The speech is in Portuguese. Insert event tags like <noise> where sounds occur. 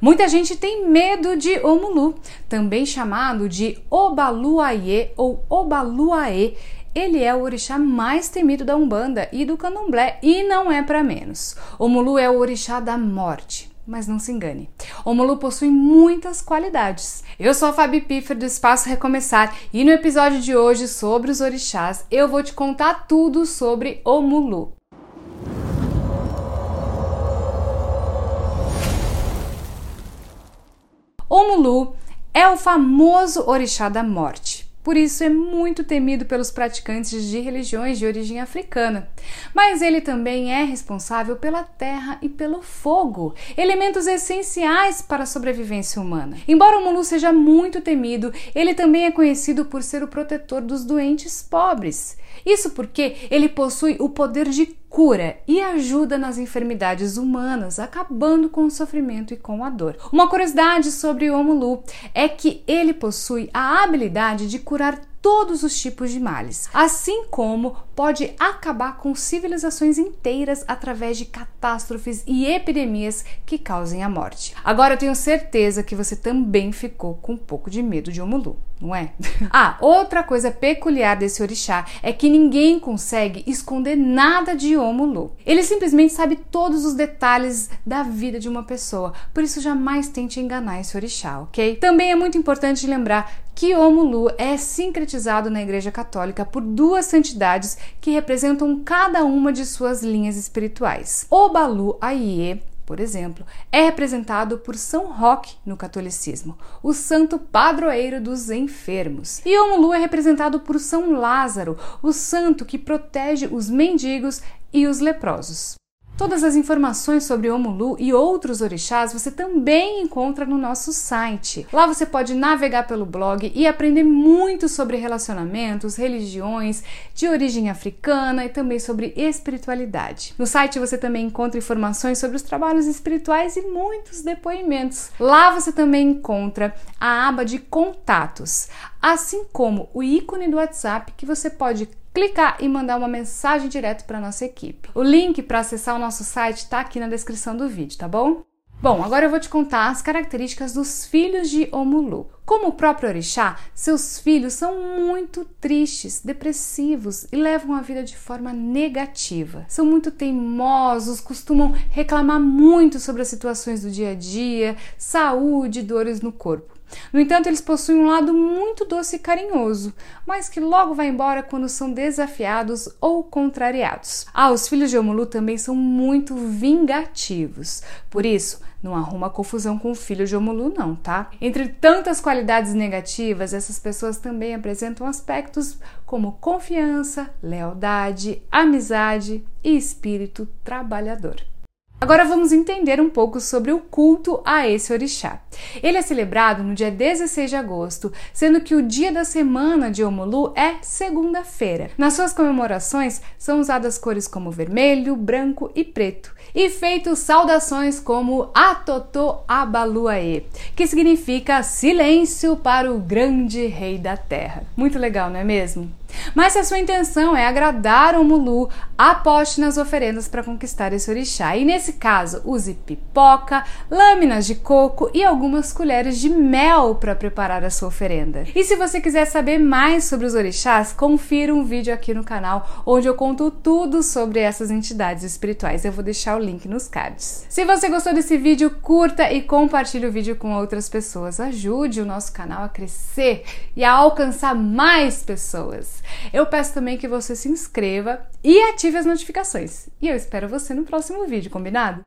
Muita gente tem medo de Omulu, também chamado de Obaluayê ou Obaluaê. Ele é o orixá mais temido da Umbanda e do Candomblé e não é para menos. Omulu é o orixá da morte. Mas não se engane, Omulu possui muitas qualidades. Eu sou a Fabi Piffer do Espaço Recomeçar e no episódio de hoje sobre os orixás eu vou te contar tudo sobre Omulu. Omulu é o famoso orixá da morte. Por isso é muito temido pelos praticantes de religiões de origem africana. Mas ele também é responsável pela terra e pelo fogo, elementos essenciais para a sobrevivência humana. Embora o Mulu seja muito temido, ele também é conhecido por ser o protetor dos doentes pobres. Isso porque ele possui o poder de cura e ajuda nas enfermidades humanas, acabando com o sofrimento e com a dor. Uma curiosidade sobre o Omulu é que ele possui a habilidade de curar todos os tipos de males, assim como pode acabar com civilizações inteiras através de catástrofes e epidemias que causem a morte. Agora eu tenho certeza que você também ficou com um pouco de medo de Omulu, não é? <laughs> ah, outra coisa peculiar desse orixá é que ninguém consegue esconder nada de Omulu. Ele simplesmente sabe todos os detalhes da vida de uma pessoa, por isso jamais tente enganar esse orixá, ok? Também é muito importante lembrar que Omulu é sincretizado na Igreja Católica por duas santidades que representam cada uma de suas linhas espirituais. Obalu Aie por exemplo, é representado por São Roque no catolicismo, o santo padroeiro dos enfermos. E Omulu é representado por São Lázaro, o santo que protege os mendigos e os leprosos. Todas as informações sobre Omulu e outros orixás você também encontra no nosso site. Lá você pode navegar pelo blog e aprender muito sobre relacionamentos, religiões de origem africana e também sobre espiritualidade. No site você também encontra informações sobre os trabalhos espirituais e muitos depoimentos. Lá você também encontra a aba de contatos, assim como o ícone do WhatsApp que você pode clicar e mandar uma mensagem direto para nossa equipe. O link para acessar o nosso site está aqui na descrição do vídeo, tá bom? Bom, agora eu vou te contar as características dos filhos de Omulu. Como o próprio orixá, seus filhos são muito tristes, depressivos e levam a vida de forma negativa. São muito teimosos, costumam reclamar muito sobre as situações do dia a dia, saúde, dores no corpo. No entanto, eles possuem um lado muito doce e carinhoso, mas que logo vai embora quando são desafiados ou contrariados. Ah, os filhos de Omulu também são muito vingativos. Por isso, não arruma confusão com o filho de Omulu, não, tá? Entre tantas qualidades negativas, essas pessoas também apresentam aspectos como confiança, lealdade, amizade e espírito trabalhador. Agora vamos entender um pouco sobre o culto a esse orixá. Ele é celebrado no dia 16 de agosto, sendo que o dia da semana de Omulu é segunda-feira. Nas suas comemorações são usadas cores como vermelho, branco e preto, e feitos saudações como Atotô Abaluaê, que significa silêncio para o grande rei da terra. Muito legal, não é mesmo? Mas se a sua intenção é agradar o Mulu, aposte nas oferendas para conquistar esse orixá. E nesse caso, use pipoca, lâminas de coco e algumas colheres de mel para preparar a sua oferenda. E se você quiser saber mais sobre os orixás, confira um vídeo aqui no canal onde eu conto tudo sobre essas entidades espirituais. Eu vou deixar o link nos cards. Se você gostou desse vídeo, curta e compartilhe o vídeo com outras pessoas. Ajude o nosso canal a crescer e a alcançar mais pessoas. Eu peço também que você se inscreva e ative as notificações. E eu espero você no próximo vídeo, combinado?